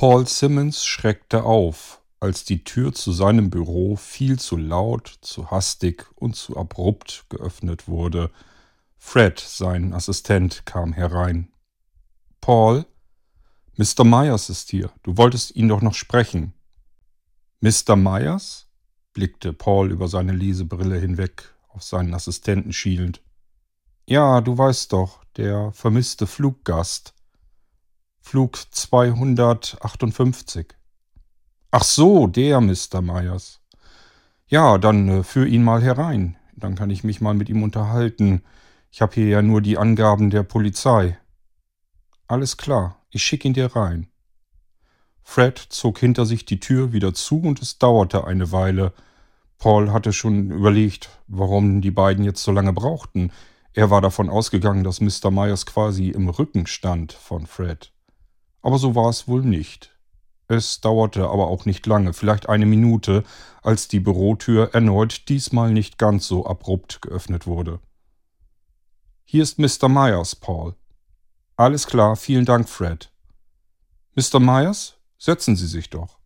Paul Simmons schreckte auf, als die Tür zu seinem Büro viel zu laut, zu hastig und zu abrupt geöffnet wurde. Fred, sein Assistent, kam herein. Paul, Mr. Myers ist hier. Du wolltest ihn doch noch sprechen. Mr. Myers? blickte Paul über seine Lesebrille hinweg, auf seinen Assistenten schielend. Ja, du weißt doch, der vermisste Fluggast. Flug 258. Ach so, der Mr. Myers. Ja, dann äh, führ ihn mal herein. Dann kann ich mich mal mit ihm unterhalten. Ich habe hier ja nur die Angaben der Polizei. Alles klar, ich schick ihn dir rein. Fred zog hinter sich die Tür wieder zu und es dauerte eine Weile. Paul hatte schon überlegt, warum die beiden jetzt so lange brauchten. Er war davon ausgegangen, dass Mr. Myers quasi im Rücken stand von Fred. Aber so war es wohl nicht. Es dauerte aber auch nicht lange, vielleicht eine Minute, als die Bürotür erneut diesmal nicht ganz so abrupt geöffnet wurde. Hier ist Mr. Myers, Paul. Alles klar, vielen Dank, Fred. Mr. Myers, setzen Sie sich doch.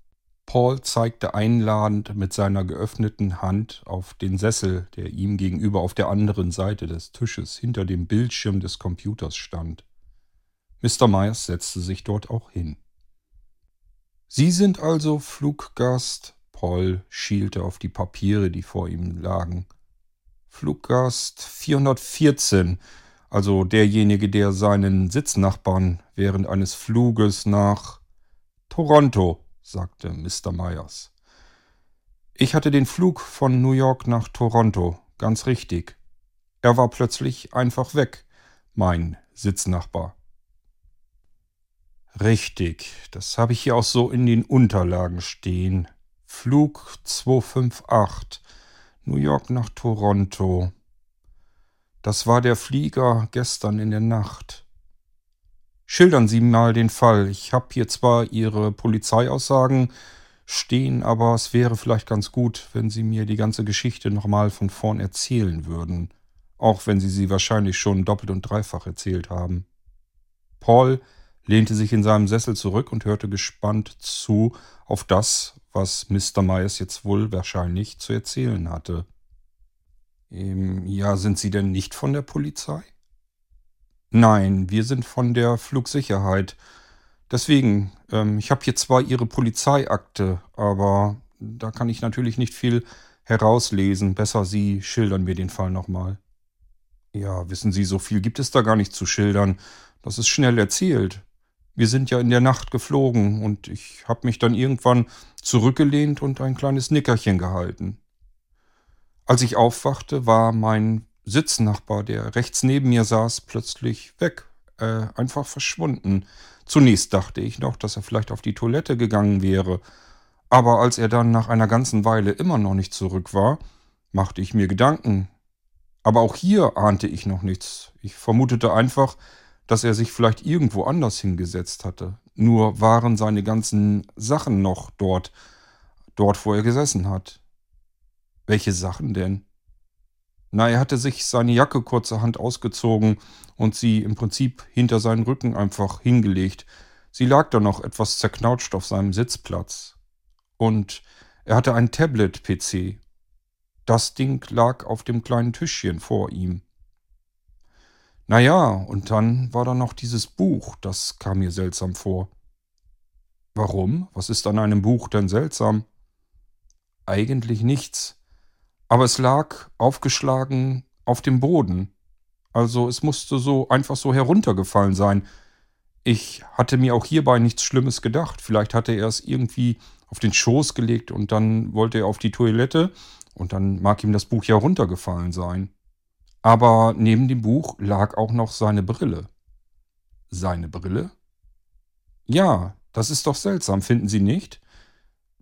Paul zeigte einladend mit seiner geöffneten Hand auf den Sessel, der ihm gegenüber auf der anderen Seite des Tisches hinter dem Bildschirm des Computers stand. Mr. Myers setzte sich dort auch hin. Sie sind also Fluggast? Paul schielte auf die Papiere, die vor ihm lagen. Fluggast 414, also derjenige, der seinen Sitznachbarn während eines Fluges nach Toronto, sagte Mr. Myers. Ich hatte den Flug von New York nach Toronto, ganz richtig. Er war plötzlich einfach weg, mein Sitznachbar. Richtig, das habe ich hier auch so in den Unterlagen stehen. Flug 258, New York nach Toronto. Das war der Flieger gestern in der Nacht. Schildern Sie mal den Fall. Ich habe hier zwar Ihre Polizeiaussagen stehen, aber es wäre vielleicht ganz gut, wenn Sie mir die ganze Geschichte nochmal von vorn erzählen würden, auch wenn Sie sie wahrscheinlich schon doppelt und dreifach erzählt haben. Paul lehnte sich in seinem Sessel zurück und hörte gespannt zu auf das, was Mr. Myers jetzt wohl wahrscheinlich zu erzählen hatte. Ähm, ja, sind Sie denn nicht von der Polizei? Nein, wir sind von der Flugsicherheit. Deswegen, ähm, ich habe hier zwar Ihre Polizeiakte, aber da kann ich natürlich nicht viel herauslesen. Besser Sie schildern mir den Fall nochmal. Ja, wissen Sie, so viel gibt es da gar nicht zu schildern. Das ist schnell erzählt. Wir sind ja in der Nacht geflogen und ich habe mich dann irgendwann zurückgelehnt und ein kleines Nickerchen gehalten. Als ich aufwachte, war mein Sitznachbar, der rechts neben mir saß, plötzlich weg, äh, einfach verschwunden. Zunächst dachte ich noch, dass er vielleicht auf die Toilette gegangen wäre, aber als er dann nach einer ganzen Weile immer noch nicht zurück war, machte ich mir Gedanken. Aber auch hier ahnte ich noch nichts. Ich vermutete einfach, dass er sich vielleicht irgendwo anders hingesetzt hatte. Nur waren seine ganzen Sachen noch dort, dort, wo er gesessen hat. Welche Sachen denn? Na, er hatte sich seine Jacke kurzerhand ausgezogen und sie im Prinzip hinter seinen Rücken einfach hingelegt. Sie lag da noch etwas zerknautscht auf seinem Sitzplatz. Und er hatte ein Tablet-PC. Das Ding lag auf dem kleinen Tischchen vor ihm. Naja, und dann war da noch dieses Buch, das kam mir seltsam vor. Warum? Was ist an einem Buch denn seltsam? Eigentlich nichts. Aber es lag aufgeschlagen auf dem Boden. Also es musste so einfach so heruntergefallen sein. Ich hatte mir auch hierbei nichts Schlimmes gedacht. Vielleicht hatte er es irgendwie auf den Schoß gelegt und dann wollte er auf die Toilette und dann mag ihm das Buch ja runtergefallen sein. Aber neben dem Buch lag auch noch seine Brille. Seine Brille? Ja, das ist doch seltsam, finden Sie nicht?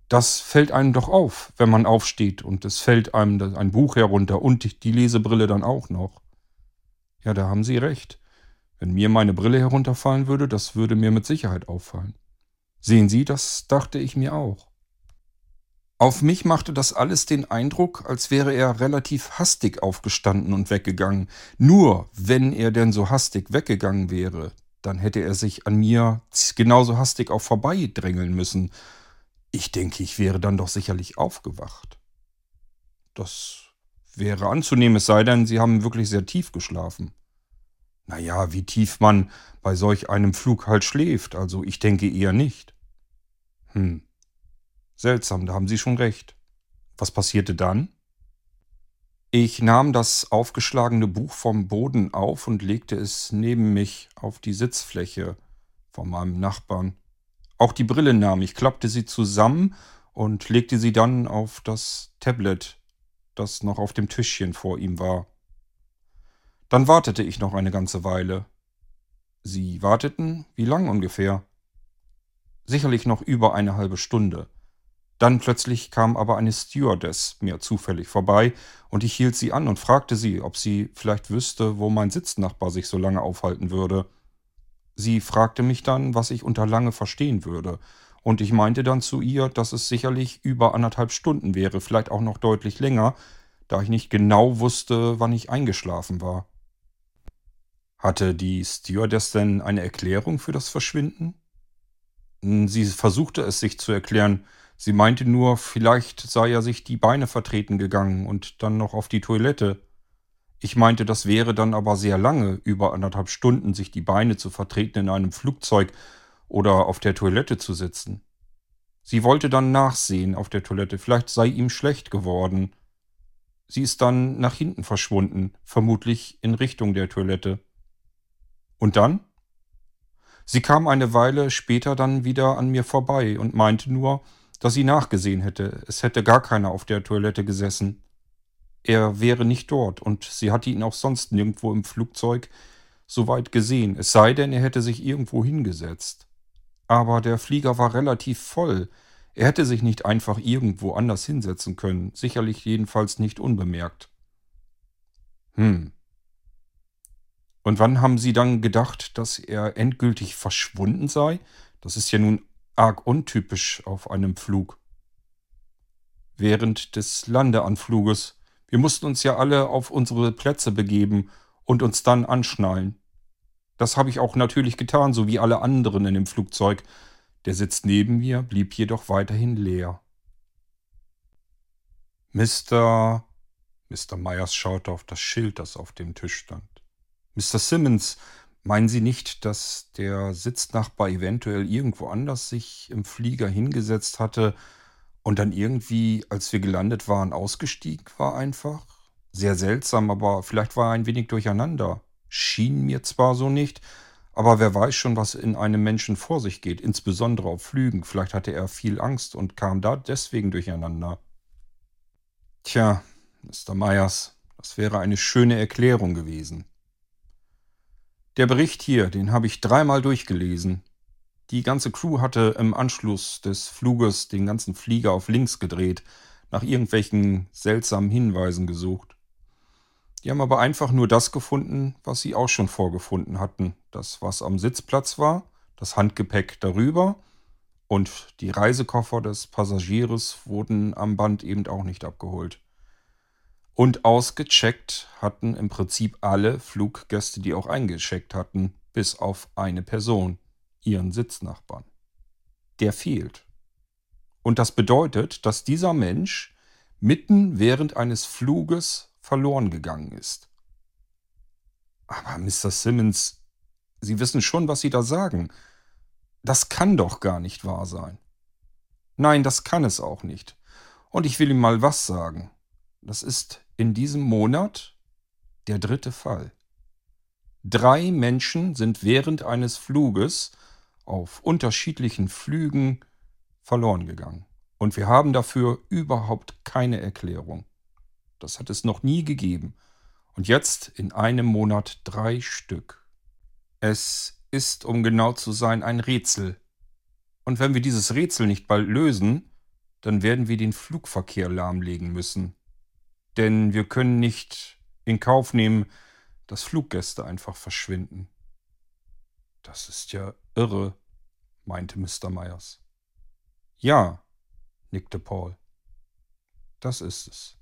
Das fällt einem doch auf, wenn man aufsteht und es fällt einem ein Buch herunter und die Lesebrille dann auch noch. Ja, da haben Sie recht. Wenn mir meine Brille herunterfallen würde, das würde mir mit Sicherheit auffallen. Sehen Sie, das dachte ich mir auch. Auf mich machte das alles den Eindruck, als wäre er relativ hastig aufgestanden und weggegangen. Nur wenn er denn so hastig weggegangen wäre, Dann hätte er sich an mir genauso hastig auch vorbeidrängeln müssen. Ich denke, ich wäre dann doch sicherlich aufgewacht. Das wäre anzunehmen, es sei denn, Sie haben wirklich sehr tief geschlafen. Naja, wie tief man bei solch einem Flug halt schläft, also ich denke eher nicht. Hm. Seltsam, da haben Sie schon recht. Was passierte dann? Ich nahm das aufgeschlagene Buch vom Boden auf und legte es neben mich auf die Sitzfläche von meinem Nachbarn. Auch die Brille nahm ich, klappte sie zusammen und legte sie dann auf das Tablet, das noch auf dem Tischchen vor ihm war. Dann wartete ich noch eine ganze Weile. Sie warteten, wie lang ungefähr? Sicherlich noch über eine halbe Stunde. Dann plötzlich kam aber eine Stewardess mir zufällig vorbei, und ich hielt sie an und fragte sie, ob sie vielleicht wüsste, wo mein Sitznachbar sich so lange aufhalten würde. Sie fragte mich dann, was ich unter lange verstehen würde, und ich meinte dann zu ihr, dass es sicherlich über anderthalb Stunden wäre, vielleicht auch noch deutlich länger, da ich nicht genau wusste, wann ich eingeschlafen war. Hatte die Stewardess denn eine Erklärung für das Verschwinden? Sie versuchte es sich zu erklären, Sie meinte nur, vielleicht sei er sich die Beine vertreten gegangen und dann noch auf die Toilette. Ich meinte, das wäre dann aber sehr lange, über anderthalb Stunden sich die Beine zu vertreten in einem Flugzeug oder auf der Toilette zu sitzen. Sie wollte dann nachsehen auf der Toilette, vielleicht sei ihm schlecht geworden. Sie ist dann nach hinten verschwunden, vermutlich in Richtung der Toilette. Und dann? Sie kam eine Weile später dann wieder an mir vorbei und meinte nur, dass sie nachgesehen hätte. Es hätte gar keiner auf der Toilette gesessen. Er wäre nicht dort und sie hatte ihn auch sonst nirgendwo im Flugzeug so weit gesehen, es sei denn, er hätte sich irgendwo hingesetzt. Aber der Flieger war relativ voll. Er hätte sich nicht einfach irgendwo anders hinsetzen können, sicherlich jedenfalls nicht unbemerkt. Hm. Und wann haben Sie dann gedacht, dass er endgültig verschwunden sei? Das ist ja nun arg untypisch auf einem Flug. Während des Landeanfluges. Wir mussten uns ja alle auf unsere Plätze begeben und uns dann anschnallen. Das habe ich auch natürlich getan, so wie alle anderen in dem Flugzeug. Der Sitz neben mir blieb jedoch weiterhin leer. Mr. Mr. Myers schaute auf das Schild, das auf dem Tisch stand. Mr. Simmons, Meinen Sie nicht, dass der Sitznachbar eventuell irgendwo anders sich im Flieger hingesetzt hatte und dann irgendwie, als wir gelandet waren, ausgestiegen war einfach? Sehr seltsam, aber vielleicht war er ein wenig durcheinander. Schien mir zwar so nicht, aber wer weiß schon, was in einem Menschen vor sich geht, insbesondere auf Flügen. Vielleicht hatte er viel Angst und kam da deswegen durcheinander. Tja, Mr. Myers, das wäre eine schöne Erklärung gewesen. Der Bericht hier, den habe ich dreimal durchgelesen. Die ganze Crew hatte im Anschluss des Fluges den ganzen Flieger auf links gedreht, nach irgendwelchen seltsamen Hinweisen gesucht. Die haben aber einfach nur das gefunden, was sie auch schon vorgefunden hatten. Das, was am Sitzplatz war, das Handgepäck darüber und die Reisekoffer des Passagiers wurden am Band eben auch nicht abgeholt. Und ausgecheckt hatten im Prinzip alle Fluggäste, die auch eingecheckt hatten, bis auf eine Person, ihren Sitznachbarn. Der fehlt. Und das bedeutet, dass dieser Mensch mitten während eines Fluges verloren gegangen ist. Aber Mr. Simmons, Sie wissen schon, was Sie da sagen. Das kann doch gar nicht wahr sein. Nein, das kann es auch nicht. Und ich will ihm mal was sagen. Das ist in diesem Monat der dritte Fall. Drei Menschen sind während eines Fluges auf unterschiedlichen Flügen verloren gegangen. Und wir haben dafür überhaupt keine Erklärung. Das hat es noch nie gegeben. Und jetzt in einem Monat drei Stück. Es ist, um genau zu sein, ein Rätsel. Und wenn wir dieses Rätsel nicht bald lösen, dann werden wir den Flugverkehr lahmlegen müssen. Denn wir können nicht in Kauf nehmen, dass Fluggäste einfach verschwinden. Das ist ja irre, meinte Mr. Myers. Ja, nickte Paul. Das ist es.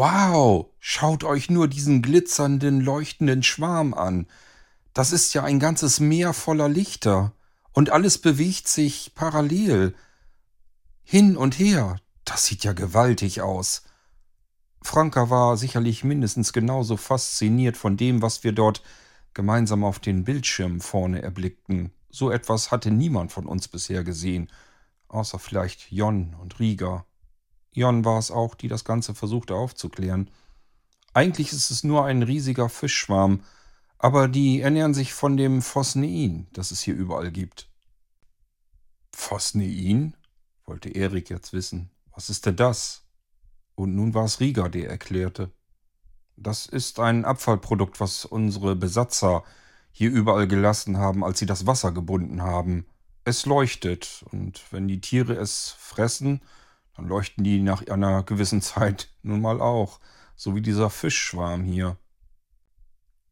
Wow, schaut euch nur diesen glitzernden, leuchtenden Schwarm an. Das ist ja ein ganzes Meer voller Lichter. Und alles bewegt sich parallel. Hin und her. Das sieht ja gewaltig aus. Franka war sicherlich mindestens genauso fasziniert von dem, was wir dort gemeinsam auf den Bildschirmen vorne erblickten. So etwas hatte niemand von uns bisher gesehen, außer vielleicht Jon und Rieger. Jon war es auch, die das Ganze versuchte aufzuklären. Eigentlich ist es nur ein riesiger Fischschwarm, aber die ernähren sich von dem Phosnein, das es hier überall gibt. Phosnein? wollte Erik jetzt wissen. Was ist denn das? Und nun war es Rieger, der erklärte. Das ist ein Abfallprodukt, was unsere Besatzer hier überall gelassen haben, als sie das Wasser gebunden haben. Es leuchtet, und wenn die Tiere es fressen, dann leuchten die nach einer gewissen Zeit nun mal auch, so wie dieser Fischschwarm hier.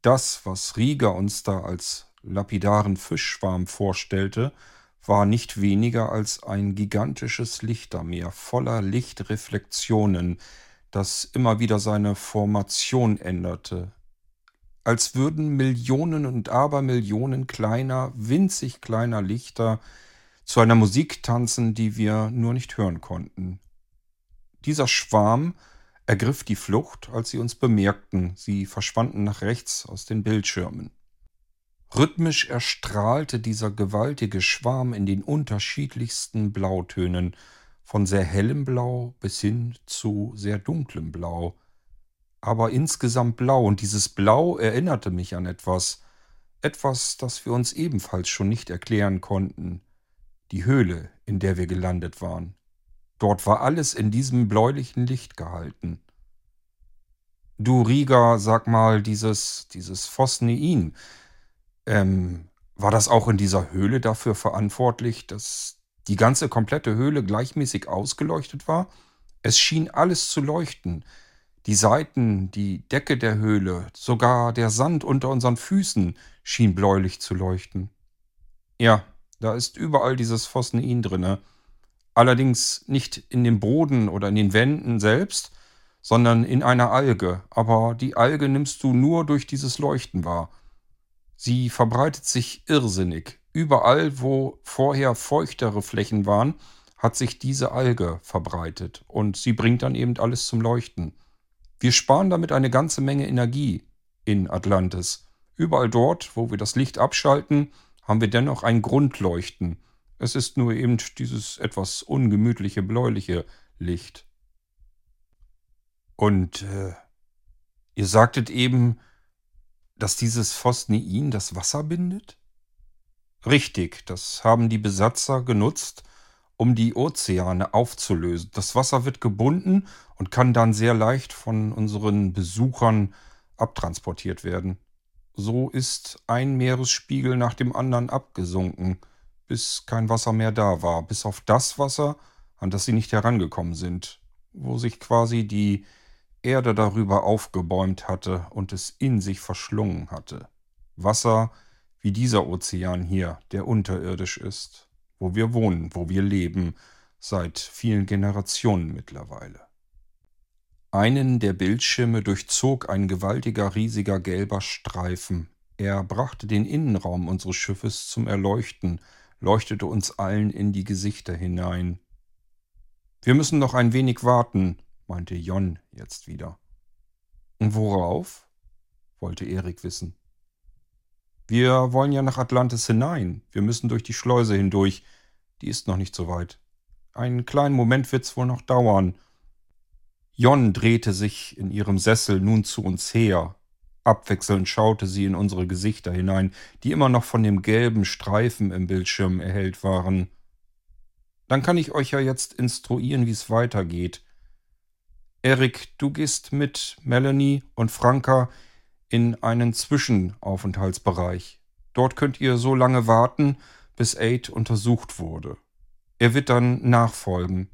Das, was Rieger uns da als lapidaren Fischschwarm vorstellte, war nicht weniger als ein gigantisches Lichtermeer voller Lichtreflexionen, das immer wieder seine Formation änderte, als würden Millionen und Abermillionen kleiner, winzig kleiner Lichter zu einer Musik tanzen, die wir nur nicht hören konnten. Dieser Schwarm ergriff die Flucht, als sie uns bemerkten, sie verschwanden nach rechts aus den Bildschirmen. Rhythmisch erstrahlte dieser gewaltige Schwarm in den unterschiedlichsten Blautönen, von sehr hellem Blau bis hin zu sehr dunklem Blau, aber insgesamt blau, und dieses Blau erinnerte mich an etwas, etwas, das wir uns ebenfalls schon nicht erklären konnten, die Höhle, in der wir gelandet waren. Dort war alles in diesem bläulichen Licht gehalten. Du Rieger, sag mal, dieses, dieses Phosnein, ähm, war das auch in dieser Höhle dafür verantwortlich, dass die ganze komplette Höhle gleichmäßig ausgeleuchtet war. Es schien alles zu leuchten. Die Seiten, die Decke der Höhle, sogar der Sand unter unseren Füßen schien bläulich zu leuchten. Ja, da ist überall dieses Phosnein drinne. Allerdings nicht in dem Boden oder in den Wänden selbst, sondern in einer Alge. Aber die Alge nimmst du nur durch dieses Leuchten wahr. Sie verbreitet sich irrsinnig. Überall, wo vorher feuchtere Flächen waren, hat sich diese Alge verbreitet und sie bringt dann eben alles zum Leuchten. Wir sparen damit eine ganze Menge Energie in Atlantis. Überall dort, wo wir das Licht abschalten, haben wir dennoch ein Grundleuchten. Es ist nur eben dieses etwas ungemütliche bläuliche Licht. Und äh, ihr sagtet eben, dass dieses Phosnein das Wasser bindet? Richtig, das haben die Besatzer genutzt, um die Ozeane aufzulösen. Das Wasser wird gebunden und kann dann sehr leicht von unseren Besuchern abtransportiert werden. So ist ein Meeresspiegel nach dem anderen abgesunken, bis kein Wasser mehr da war, bis auf das Wasser, an das sie nicht herangekommen sind, wo sich quasi die Erde darüber aufgebäumt hatte und es in sich verschlungen hatte. Wasser, wie dieser Ozean hier, der unterirdisch ist, wo wir wohnen, wo wir leben, seit vielen Generationen mittlerweile. Einen der Bildschirme durchzog ein gewaltiger, riesiger gelber Streifen. Er brachte den Innenraum unseres Schiffes zum Erleuchten, leuchtete uns allen in die Gesichter hinein. Wir müssen noch ein wenig warten, meinte Jon jetzt wieder. Und worauf? wollte Erik wissen. Wir wollen ja nach Atlantis hinein. Wir müssen durch die Schleuse hindurch. Die ist noch nicht so weit. Einen kleinen Moment wird's wohl noch dauern. Jon drehte sich in ihrem Sessel nun zu uns her. Abwechselnd schaute sie in unsere Gesichter hinein, die immer noch von dem gelben Streifen im Bildschirm erhellt waren. Dann kann ich euch ja jetzt instruieren, wie es weitergeht. Erik, du gehst mit Melanie und Franka in einen Zwischenaufenthaltsbereich. Dort könnt ihr so lange warten, bis Aid untersucht wurde. Er wird dann nachfolgen.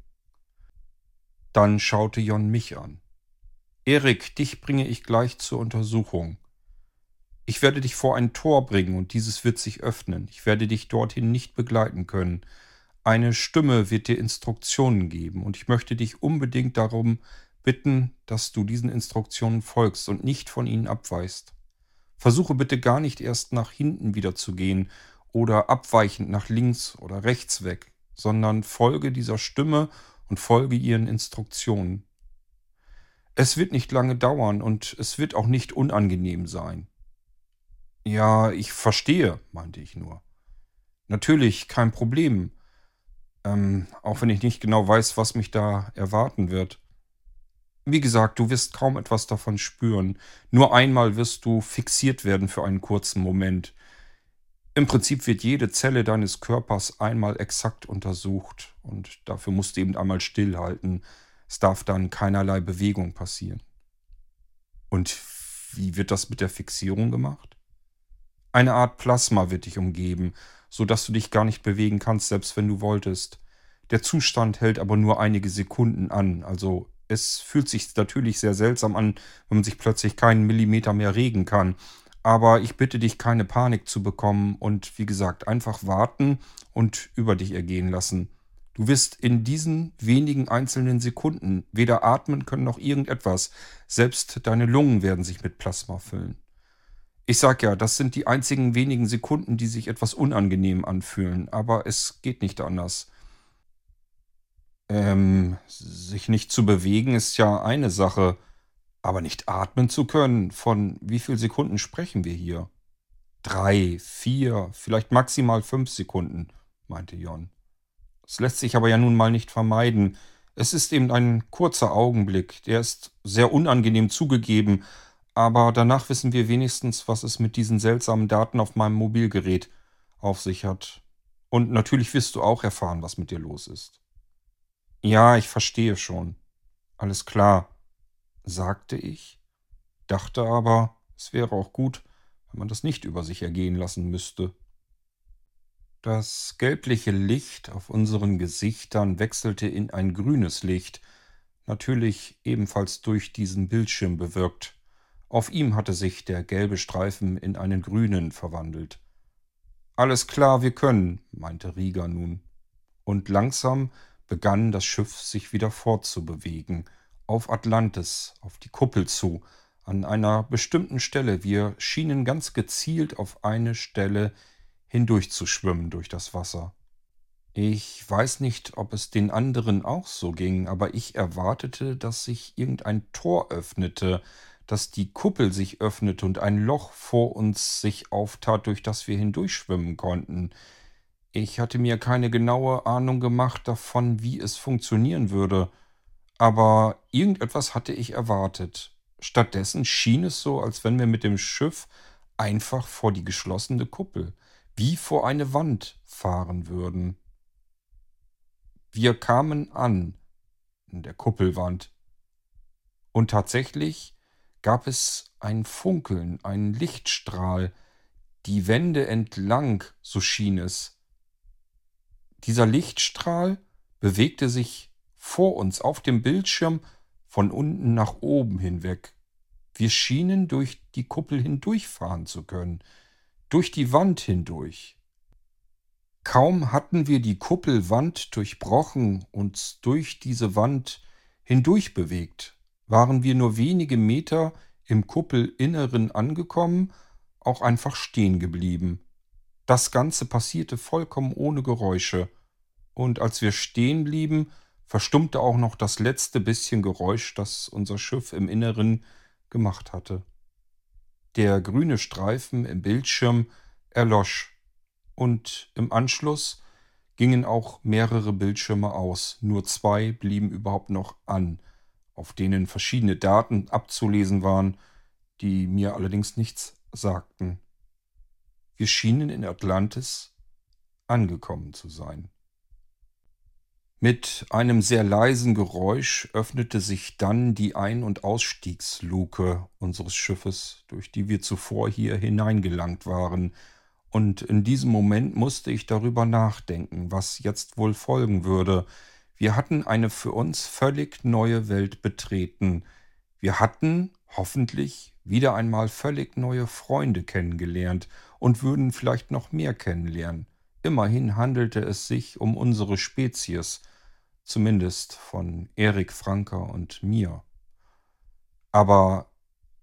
Dann schaute Jon mich an. Erik, dich bringe ich gleich zur Untersuchung. Ich werde dich vor ein Tor bringen und dieses wird sich öffnen. Ich werde dich dorthin nicht begleiten können. Eine Stimme wird dir Instruktionen geben und ich möchte dich unbedingt darum bitten, dass du diesen Instruktionen folgst und nicht von ihnen abweichst. Versuche bitte gar nicht erst nach hinten wieder zu gehen oder abweichend nach links oder rechts weg, sondern folge dieser Stimme und folge ihren Instruktionen. Es wird nicht lange dauern und es wird auch nicht unangenehm sein. Ja, ich verstehe, meinte ich nur. Natürlich, kein Problem. Ähm, auch wenn ich nicht genau weiß, was mich da erwarten wird. Wie gesagt, du wirst kaum etwas davon spüren. Nur einmal wirst du fixiert werden für einen kurzen Moment. Im Prinzip wird jede Zelle deines Körpers einmal exakt untersucht und dafür musst du eben einmal stillhalten. Es darf dann keinerlei Bewegung passieren. Und wie wird das mit der Fixierung gemacht? Eine Art Plasma wird dich umgeben, so dass du dich gar nicht bewegen kannst, selbst wenn du wolltest. Der Zustand hält aber nur einige Sekunden an, also es fühlt sich natürlich sehr seltsam an, wenn man sich plötzlich keinen Millimeter mehr regen kann. Aber ich bitte dich, keine Panik zu bekommen und wie gesagt, einfach warten und über dich ergehen lassen. Du wirst in diesen wenigen einzelnen Sekunden weder atmen können noch irgendetwas. Selbst deine Lungen werden sich mit Plasma füllen. Ich sag ja, das sind die einzigen wenigen Sekunden, die sich etwas unangenehm anfühlen, aber es geht nicht anders. Ähm, sich nicht zu bewegen ist ja eine Sache, aber nicht atmen zu können, von wie viel Sekunden sprechen wir hier? Drei, vier, vielleicht maximal fünf Sekunden, meinte Jon. Es lässt sich aber ja nun mal nicht vermeiden. Es ist eben ein kurzer Augenblick, der ist sehr unangenehm zugegeben, aber danach wissen wir wenigstens, was es mit diesen seltsamen Daten auf meinem Mobilgerät auf sich hat. Und natürlich wirst du auch erfahren, was mit dir los ist. Ja, ich verstehe schon. Alles klar, sagte ich, dachte aber, es wäre auch gut, wenn man das nicht über sich ergehen lassen müsste. Das gelbliche Licht auf unseren Gesichtern wechselte in ein grünes Licht, natürlich ebenfalls durch diesen Bildschirm bewirkt. Auf ihm hatte sich der gelbe Streifen in einen grünen verwandelt. Alles klar, wir können, meinte Rieger nun. Und langsam begann das Schiff sich wieder fortzubewegen, auf Atlantis, auf die Kuppel zu, an einer bestimmten Stelle. Wir schienen ganz gezielt auf eine Stelle hindurchzuschwimmen durch das Wasser. Ich weiß nicht, ob es den anderen auch so ging, aber ich erwartete, dass sich irgendein Tor öffnete, dass die Kuppel sich öffnete und ein Loch vor uns sich auftat, durch das wir hindurchschwimmen konnten. Ich hatte mir keine genaue Ahnung gemacht davon, wie es funktionieren würde, aber irgendetwas hatte ich erwartet. Stattdessen schien es so, als wenn wir mit dem Schiff einfach vor die geschlossene Kuppel, wie vor eine Wand fahren würden. Wir kamen an in der Kuppelwand. Und tatsächlich gab es ein Funkeln, einen Lichtstrahl, die Wände entlang, so schien es, dieser Lichtstrahl bewegte sich vor uns auf dem Bildschirm von unten nach oben hinweg. Wir schienen durch die Kuppel hindurchfahren zu können, durch die Wand hindurch. Kaum hatten wir die Kuppelwand durchbrochen, uns durch diese Wand hindurch bewegt, waren wir nur wenige Meter im Kuppelinneren angekommen, auch einfach stehen geblieben. Das Ganze passierte vollkommen ohne Geräusche, und als wir stehen blieben, verstummte auch noch das letzte bisschen Geräusch, das unser Schiff im Inneren gemacht hatte. Der grüne Streifen im Bildschirm erlosch, und im Anschluss gingen auch mehrere Bildschirme aus, nur zwei blieben überhaupt noch an, auf denen verschiedene Daten abzulesen waren, die mir allerdings nichts sagten. Wir schienen in Atlantis angekommen zu sein. Mit einem sehr leisen Geräusch öffnete sich dann die Ein- und Ausstiegsluke unseres Schiffes, durch die wir zuvor hier hineingelangt waren, und in diesem Moment musste ich darüber nachdenken, was jetzt wohl folgen würde. Wir hatten eine für uns völlig neue Welt betreten. Wir hatten, hoffentlich, wieder einmal völlig neue Freunde kennengelernt und würden vielleicht noch mehr kennenlernen. Immerhin handelte es sich um unsere Spezies, zumindest von Erik Franker und mir. Aber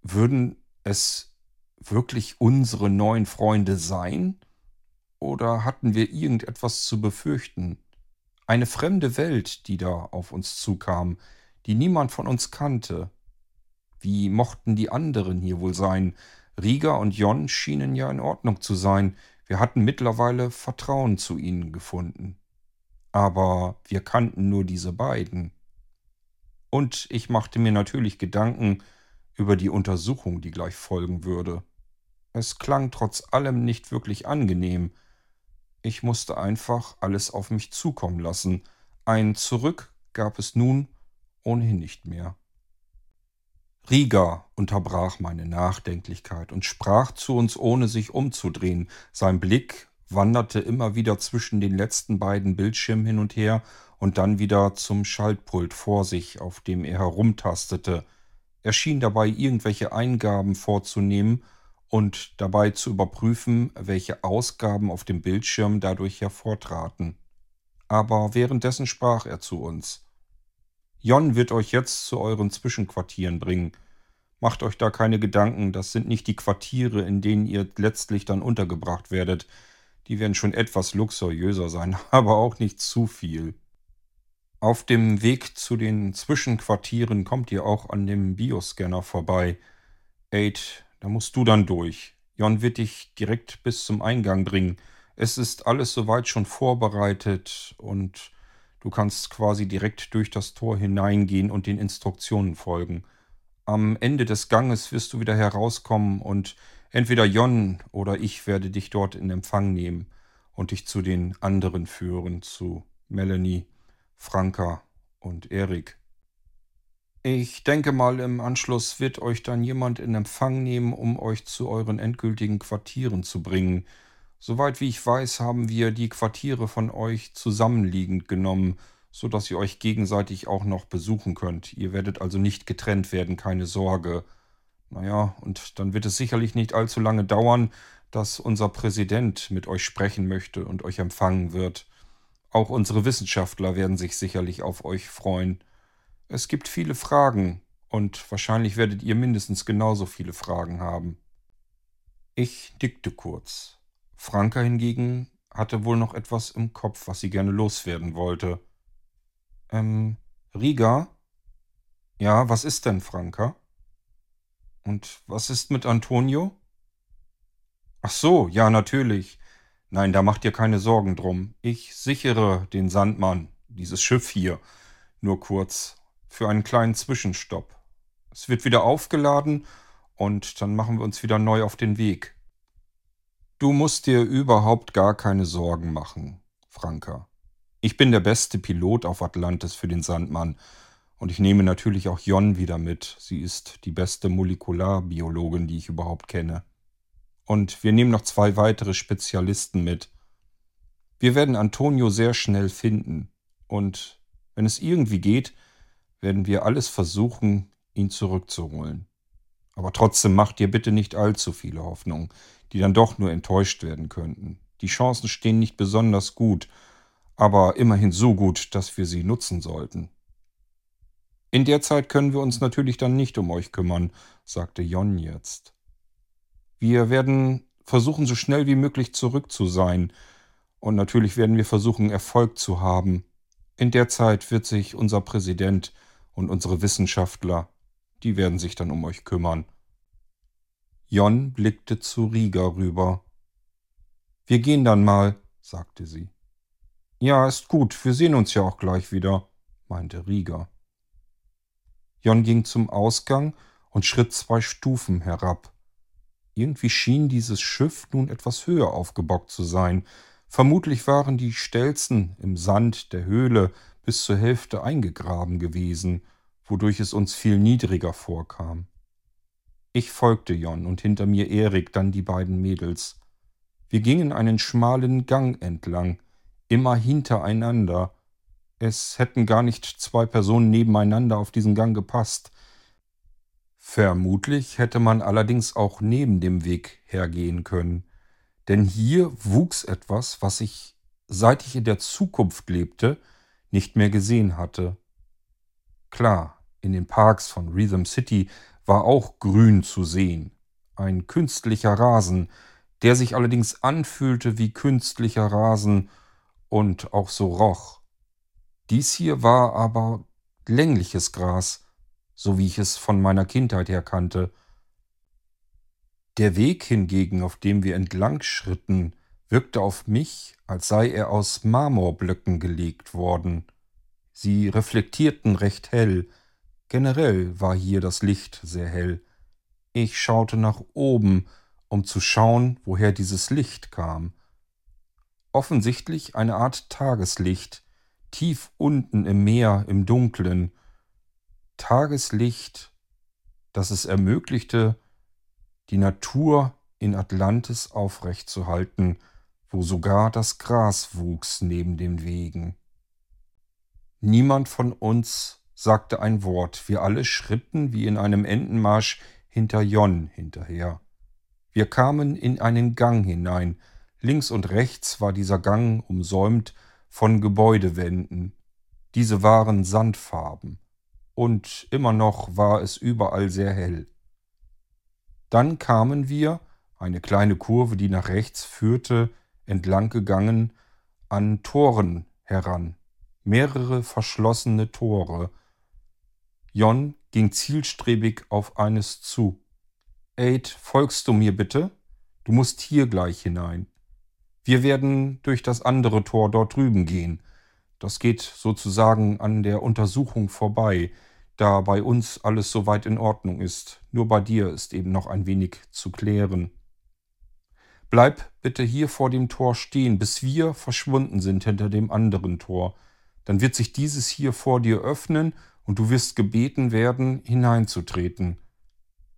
würden es wirklich unsere neuen Freunde sein? Oder hatten wir irgendetwas zu befürchten? Eine fremde Welt, die da auf uns zukam, die niemand von uns kannte. Wie mochten die anderen hier wohl sein? Rieger und Jon schienen ja in Ordnung zu sein. Wir hatten mittlerweile Vertrauen zu ihnen gefunden. Aber wir kannten nur diese beiden. Und ich machte mir natürlich Gedanken über die Untersuchung, die gleich folgen würde. Es klang trotz allem nicht wirklich angenehm. Ich musste einfach alles auf mich zukommen lassen. Ein Zurück gab es nun ohnehin nicht mehr. Rieger unterbrach meine Nachdenklichkeit und sprach zu uns, ohne sich umzudrehen. Sein Blick wanderte immer wieder zwischen den letzten beiden Bildschirmen hin und her und dann wieder zum Schaltpult vor sich, auf dem er herumtastete. Er schien dabei irgendwelche Eingaben vorzunehmen und dabei zu überprüfen, welche Ausgaben auf dem Bildschirm dadurch hervortraten. Aber währenddessen sprach er zu uns. Jon wird euch jetzt zu euren Zwischenquartieren bringen. Macht euch da keine Gedanken, das sind nicht die Quartiere, in denen ihr letztlich dann untergebracht werdet. Die werden schon etwas luxuriöser sein, aber auch nicht zu viel. Auf dem Weg zu den Zwischenquartieren kommt ihr auch an dem Bioscanner vorbei. Aid, da musst du dann durch. Jon wird dich direkt bis zum Eingang bringen. Es ist alles soweit schon vorbereitet und du kannst quasi direkt durch das Tor hineingehen und den Instruktionen folgen. Am Ende des Ganges wirst du wieder herauskommen und entweder Jon oder ich werde dich dort in Empfang nehmen und dich zu den anderen führen, zu Melanie Franka und Erik. Ich denke mal, im Anschluss wird euch dann jemand in Empfang nehmen, um euch zu euren endgültigen Quartieren zu bringen. Soweit wie ich weiß, haben wir die Quartiere von euch zusammenliegend genommen, so dass ihr euch gegenseitig auch noch besuchen könnt. Ihr werdet also nicht getrennt werden, keine Sorge. Naja, und dann wird es sicherlich nicht allzu lange dauern, dass unser Präsident mit euch sprechen möchte und euch empfangen wird. Auch unsere Wissenschaftler werden sich sicherlich auf euch freuen. Es gibt viele Fragen und wahrscheinlich werdet ihr mindestens genauso viele Fragen haben. Ich nickte kurz. Franka hingegen hatte wohl noch etwas im Kopf, was sie gerne loswerden wollte. Ähm, Riga? Ja, was ist denn, Franka? Und was ist mit Antonio? Ach so, ja, natürlich. Nein, da macht ihr keine Sorgen drum. Ich sichere den Sandmann, dieses Schiff hier, nur kurz, für einen kleinen Zwischenstopp. Es wird wieder aufgeladen und dann machen wir uns wieder neu auf den Weg. Du musst dir überhaupt gar keine Sorgen machen, Franka. Ich bin der beste Pilot auf Atlantis für den Sandmann und ich nehme natürlich auch Jon wieder mit. Sie ist die beste Molekularbiologin, die ich überhaupt kenne. Und wir nehmen noch zwei weitere Spezialisten mit. Wir werden Antonio sehr schnell finden. Und wenn es irgendwie geht, werden wir alles versuchen, ihn zurückzuholen. Aber trotzdem macht ihr bitte nicht allzu viele Hoffnungen, die dann doch nur enttäuscht werden könnten. Die Chancen stehen nicht besonders gut, aber immerhin so gut, dass wir sie nutzen sollten. In der Zeit können wir uns natürlich dann nicht um euch kümmern, sagte Jon jetzt. Wir werden versuchen, so schnell wie möglich zurück zu sein. Und natürlich werden wir versuchen, Erfolg zu haben. In der Zeit wird sich unser Präsident und unsere Wissenschaftler, die werden sich dann um euch kümmern. Jon blickte zu Rieger rüber. Wir gehen dann mal, sagte sie. Ja, ist gut, wir sehen uns ja auch gleich wieder, meinte Rieger. Jon ging zum Ausgang und schritt zwei Stufen herab. Irgendwie schien dieses Schiff nun etwas höher aufgebockt zu sein. Vermutlich waren die Stelzen im Sand der Höhle bis zur Hälfte eingegraben gewesen, wodurch es uns viel niedriger vorkam. Ich folgte Jon und hinter mir Erik, dann die beiden Mädels. Wir gingen einen schmalen Gang entlang, immer hintereinander. Es hätten gar nicht zwei Personen nebeneinander auf diesen Gang gepasst. Vermutlich hätte man allerdings auch neben dem Weg hergehen können, denn hier wuchs etwas, was ich, seit ich in der Zukunft lebte, nicht mehr gesehen hatte. Klar, in den Parks von Rhythm City war auch grün zu sehen. Ein künstlicher Rasen, der sich allerdings anfühlte wie künstlicher Rasen und auch so roch. Dies hier war aber längliches Gras, so wie ich es von meiner Kindheit her kannte. Der Weg hingegen, auf dem wir entlang schritten, wirkte auf mich, als sei er aus Marmorblöcken gelegt worden. Sie reflektierten recht hell, generell war hier das Licht sehr hell. Ich schaute nach oben, um zu schauen, woher dieses Licht kam. Offensichtlich eine Art Tageslicht, tief unten im Meer, im Dunklen. Tageslicht, das es ermöglichte, die Natur in Atlantis aufrechtzuhalten, wo sogar das Gras wuchs neben den Wegen. Niemand von uns sagte ein Wort, wir alle schritten wie in einem Entenmarsch hinter Jon hinterher. Wir kamen in einen Gang hinein, links und rechts war dieser Gang umsäumt von Gebäudewänden. Diese waren Sandfarben, und immer noch war es überall sehr hell. Dann kamen wir, eine kleine Kurve, die nach rechts führte, entlang gegangen, an Toren heran, mehrere verschlossene Tore. Jon ging zielstrebig auf eines zu. Aid, folgst du mir bitte? Du musst hier gleich hinein. Wir werden durch das andere Tor dort drüben gehen. Das geht sozusagen an der Untersuchung vorbei, da bei uns alles soweit in Ordnung ist. Nur bei dir ist eben noch ein wenig zu klären. Bleib bitte hier vor dem Tor stehen, bis wir verschwunden sind hinter dem anderen Tor. Dann wird sich dieses hier vor dir öffnen und du wirst gebeten werden, hineinzutreten.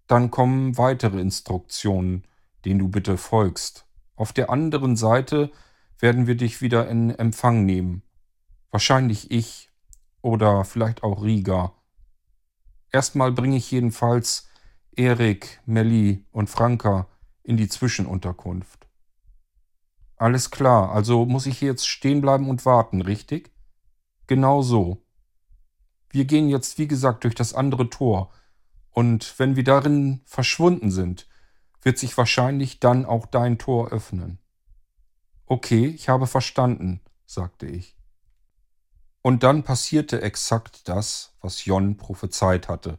Dann kommen weitere Instruktionen, denen du bitte folgst. Auf der anderen Seite werden wir dich wieder in Empfang nehmen. Wahrscheinlich ich oder vielleicht auch Riga. Erstmal bringe ich jedenfalls Erik, Melli und Franka in die Zwischenunterkunft. Alles klar, also muss ich jetzt stehen bleiben und warten, richtig? Genau so. Wir gehen jetzt, wie gesagt, durch das andere Tor. Und wenn wir darin verschwunden sind, wird sich wahrscheinlich dann auch dein Tor öffnen. Okay, ich habe verstanden, sagte ich. Und dann passierte exakt das, was Jon prophezeit hatte.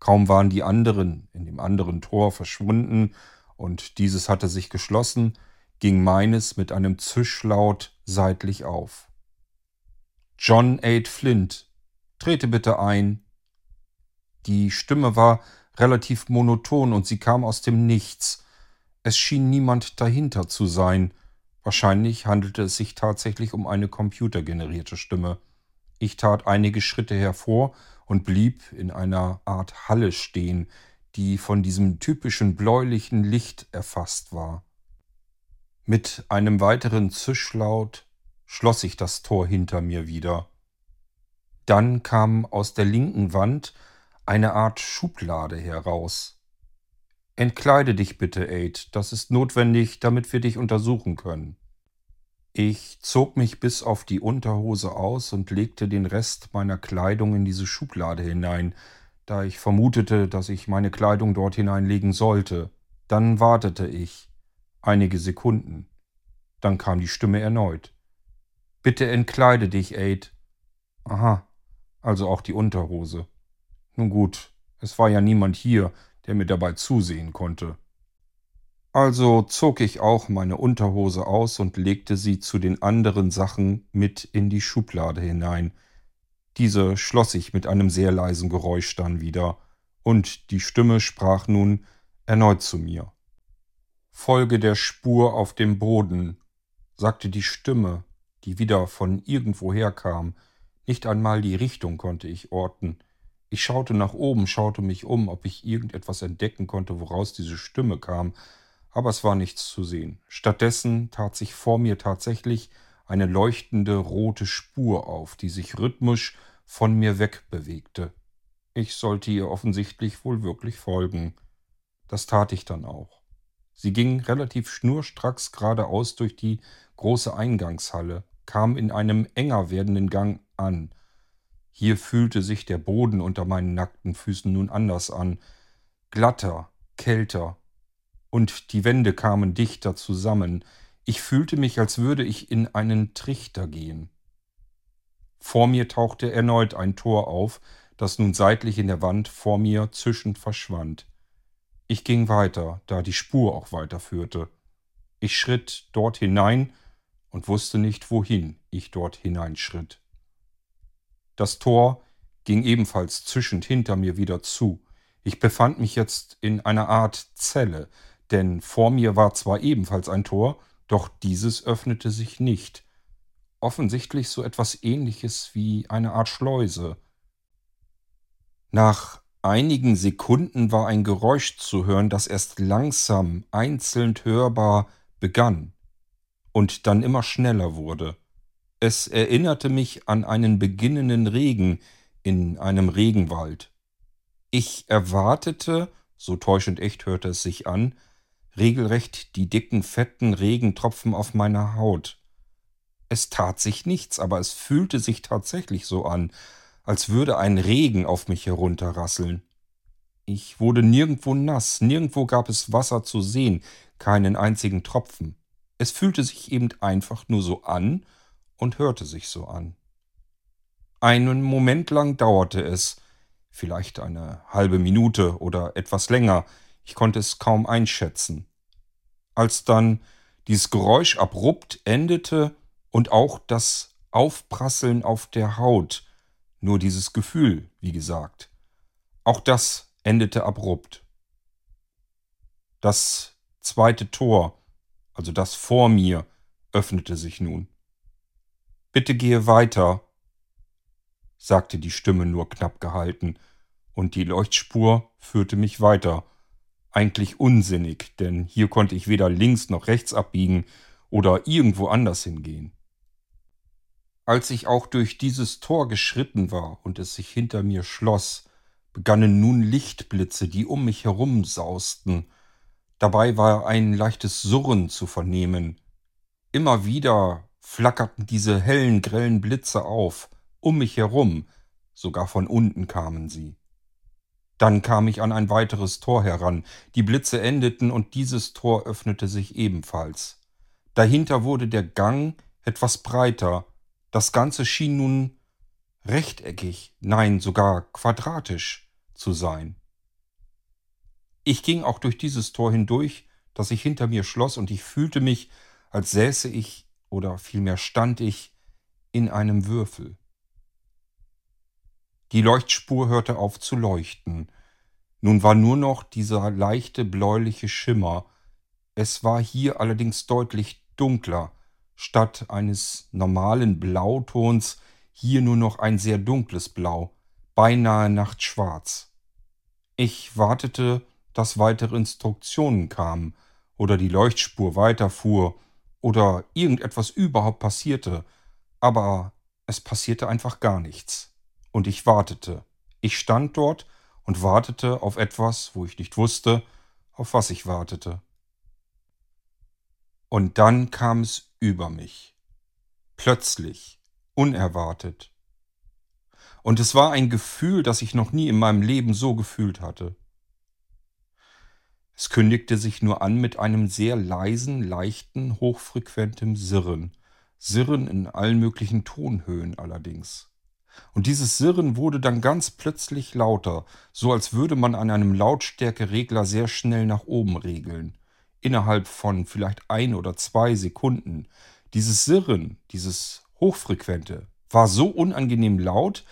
Kaum waren die anderen in dem anderen Tor verschwunden und dieses hatte sich geschlossen, ging meines mit einem Zischlaut seitlich auf. John Aid Flint, trete bitte ein, die Stimme war relativ monoton und sie kam aus dem Nichts. Es schien niemand dahinter zu sein. Wahrscheinlich handelte es sich tatsächlich um eine computergenerierte Stimme. Ich tat einige Schritte hervor und blieb in einer Art Halle stehen, die von diesem typischen bläulichen Licht erfasst war. Mit einem weiteren Zischlaut schloss ich das Tor hinter mir wieder. Dann kam aus der linken Wand eine Art Schublade heraus. Entkleide dich bitte, Aid, das ist notwendig, damit wir dich untersuchen können. Ich zog mich bis auf die Unterhose aus und legte den Rest meiner Kleidung in diese Schublade hinein, da ich vermutete, dass ich meine Kleidung dort hineinlegen sollte. Dann wartete ich einige Sekunden. Dann kam die Stimme erneut. Bitte entkleide dich, Aid. Aha, also auch die Unterhose. Nun gut, es war ja niemand hier, der mir dabei zusehen konnte. Also zog ich auch meine Unterhose aus und legte sie zu den anderen Sachen mit in die Schublade hinein. Diese schloss ich mit einem sehr leisen Geräusch dann wieder, und die Stimme sprach nun erneut zu mir. Folge der Spur auf dem Boden, sagte die Stimme, die wieder von irgendwoher kam, nicht einmal die Richtung konnte ich orten. Ich schaute nach oben, schaute mich um, ob ich irgendetwas entdecken konnte, woraus diese Stimme kam, aber es war nichts zu sehen. Stattdessen tat sich vor mir tatsächlich eine leuchtende rote Spur auf, die sich rhythmisch von mir wegbewegte. Ich sollte ihr offensichtlich wohl wirklich folgen. Das tat ich dann auch. Sie ging relativ schnurstracks geradeaus durch die große Eingangshalle, kam in einem enger werdenden Gang an, hier fühlte sich der Boden unter meinen nackten Füßen nun anders an. glatter, kälter, und die Wände kamen dichter zusammen. Ich fühlte mich, als würde ich in einen Trichter gehen. Vor mir tauchte erneut ein Tor auf, das nun seitlich in der Wand vor mir zischend verschwand. Ich ging weiter, da die Spur auch weiterführte. Ich schritt dort hinein und wusste nicht, wohin ich dort hineinschritt. Das Tor ging ebenfalls zischend hinter mir wieder zu. Ich befand mich jetzt in einer Art Zelle, denn vor mir war zwar ebenfalls ein Tor, doch dieses öffnete sich nicht. Offensichtlich so etwas ähnliches wie eine Art Schleuse. Nach einigen Sekunden war ein Geräusch zu hören, das erst langsam, einzeln hörbar begann und dann immer schneller wurde. Es erinnerte mich an einen beginnenden Regen in einem Regenwald. Ich erwartete, so täuschend echt hörte es sich an, regelrecht die dicken, fetten Regentropfen auf meiner Haut. Es tat sich nichts, aber es fühlte sich tatsächlich so an, als würde ein Regen auf mich herunterrasseln. Ich wurde nirgendwo nass, nirgendwo gab es Wasser zu sehen, keinen einzigen Tropfen. Es fühlte sich eben einfach nur so an und hörte sich so an. Einen Moment lang dauerte es, vielleicht eine halbe Minute oder etwas länger, ich konnte es kaum einschätzen. Als dann dieses Geräusch abrupt endete und auch das Aufprasseln auf der Haut, nur dieses Gefühl, wie gesagt, auch das endete abrupt. Das zweite Tor also das vor mir, öffnete sich nun. Bitte gehe weiter, sagte die Stimme nur knapp gehalten, und die Leuchtspur führte mich weiter. Eigentlich unsinnig, denn hier konnte ich weder links noch rechts abbiegen oder irgendwo anders hingehen. Als ich auch durch dieses Tor geschritten war und es sich hinter mir schloss, begannen nun Lichtblitze, die um mich herum sausten, Dabei war ein leichtes Surren zu vernehmen. Immer wieder flackerten diese hellen, grellen Blitze auf, um mich herum, sogar von unten kamen sie. Dann kam ich an ein weiteres Tor heran, die Blitze endeten und dieses Tor öffnete sich ebenfalls. Dahinter wurde der Gang etwas breiter, das Ganze schien nun rechteckig, nein sogar quadratisch zu sein. Ich ging auch durch dieses Tor hindurch, das sich hinter mir schloss, und ich fühlte mich, als säße ich, oder vielmehr stand ich, in einem Würfel. Die Leuchtspur hörte auf zu leuchten. Nun war nur noch dieser leichte bläuliche Schimmer. Es war hier allerdings deutlich dunkler. Statt eines normalen Blautons hier nur noch ein sehr dunkles Blau, beinahe nachtschwarz. Ich wartete dass weitere Instruktionen kamen oder die Leuchtspur weiterfuhr oder irgendetwas überhaupt passierte, aber es passierte einfach gar nichts. Und ich wartete. Ich stand dort und wartete auf etwas, wo ich nicht wusste, auf was ich wartete. Und dann kam es über mich. Plötzlich, unerwartet. Und es war ein Gefühl, das ich noch nie in meinem Leben so gefühlt hatte. Es kündigte sich nur an mit einem sehr leisen, leichten, hochfrequentem Sirren. Sirren in allen möglichen Tonhöhen allerdings. Und dieses Sirren wurde dann ganz plötzlich lauter, so als würde man an einem Lautstärkeregler sehr schnell nach oben regeln. Innerhalb von vielleicht ein oder zwei Sekunden. Dieses Sirren, dieses Hochfrequente, war so unangenehm laut,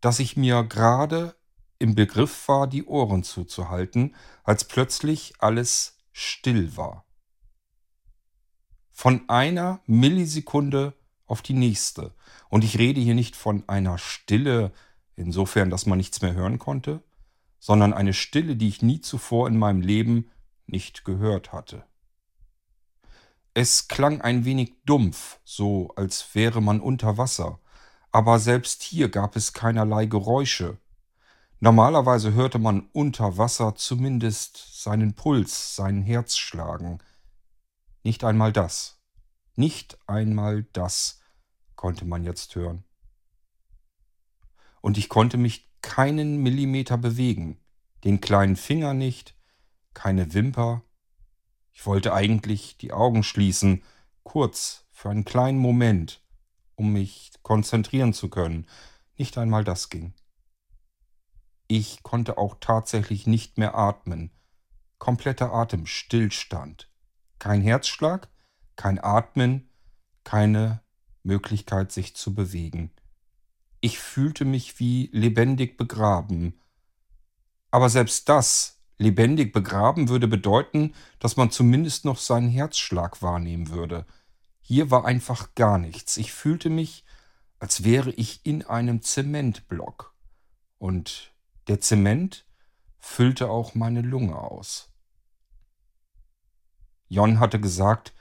dass ich mir gerade im Begriff war, die Ohren zuzuhalten, als plötzlich alles still war. Von einer Millisekunde auf die nächste. Und ich rede hier nicht von einer Stille, insofern, dass man nichts mehr hören konnte, sondern eine Stille, die ich nie zuvor in meinem Leben nicht gehört hatte. Es klang ein wenig dumpf, so als wäre man unter Wasser, aber selbst hier gab es keinerlei Geräusche, Normalerweise hörte man unter Wasser zumindest seinen Puls, seinen Herz schlagen. Nicht einmal das. Nicht einmal das konnte man jetzt hören. Und ich konnte mich keinen Millimeter bewegen. den kleinen Finger nicht, keine Wimper. Ich wollte eigentlich die Augen schließen, kurz, für einen kleinen Moment, um mich konzentrieren zu können. Nicht einmal das ging. Ich konnte auch tatsächlich nicht mehr atmen. Kompletter Atemstillstand. Kein Herzschlag, kein Atmen, keine Möglichkeit, sich zu bewegen. Ich fühlte mich wie lebendig begraben. Aber selbst das, lebendig begraben, würde bedeuten, dass man zumindest noch seinen Herzschlag wahrnehmen würde. Hier war einfach gar nichts. Ich fühlte mich, als wäre ich in einem Zementblock. Und der Zement füllte auch meine Lunge aus. Jon hatte gesagt,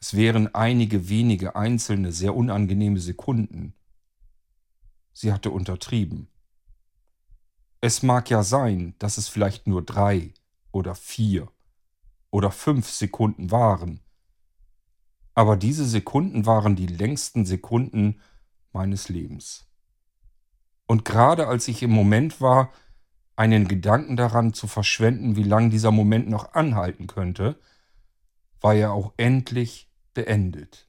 es wären einige wenige einzelne, sehr unangenehme Sekunden. Sie hatte untertrieben. Es mag ja sein, dass es vielleicht nur drei oder vier oder fünf Sekunden waren. Aber diese Sekunden waren die längsten Sekunden meines Lebens. Und gerade als ich im Moment war, einen Gedanken daran zu verschwenden, wie lange dieser Moment noch anhalten könnte, war er auch endlich beendet.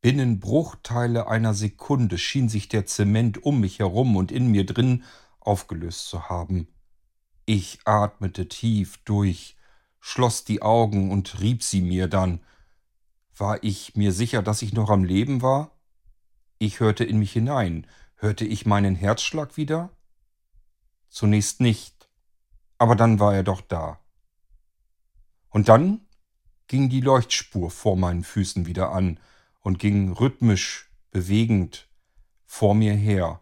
Binnen Bruchteile einer Sekunde schien sich der Zement um mich herum und in mir drin aufgelöst zu haben. Ich atmete tief durch, schloss die Augen und rieb sie mir dann. War ich mir sicher, dass ich noch am Leben war? Ich hörte in mich hinein. Hörte ich meinen Herzschlag wieder? Zunächst nicht, aber dann war er doch da. Und dann ging die Leuchtspur vor meinen Füßen wieder an, und ging rhythmisch, bewegend vor mir her,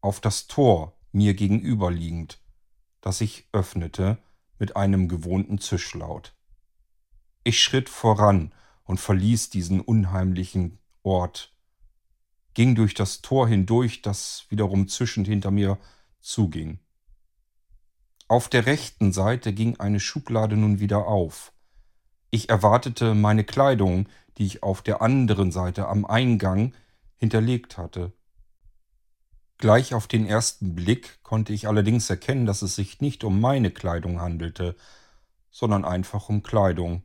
auf das Tor mir gegenüberliegend, das ich öffnete mit einem gewohnten Zischlaut. Ich schritt voran und verließ diesen unheimlichen Ort, ging durch das Tor hindurch, das wiederum zischend hinter mir zuging. Auf der rechten Seite ging eine Schublade nun wieder auf. Ich erwartete meine Kleidung, die ich auf der anderen Seite am Eingang hinterlegt hatte. Gleich auf den ersten Blick konnte ich allerdings erkennen, dass es sich nicht um meine Kleidung handelte, sondern einfach um Kleidung.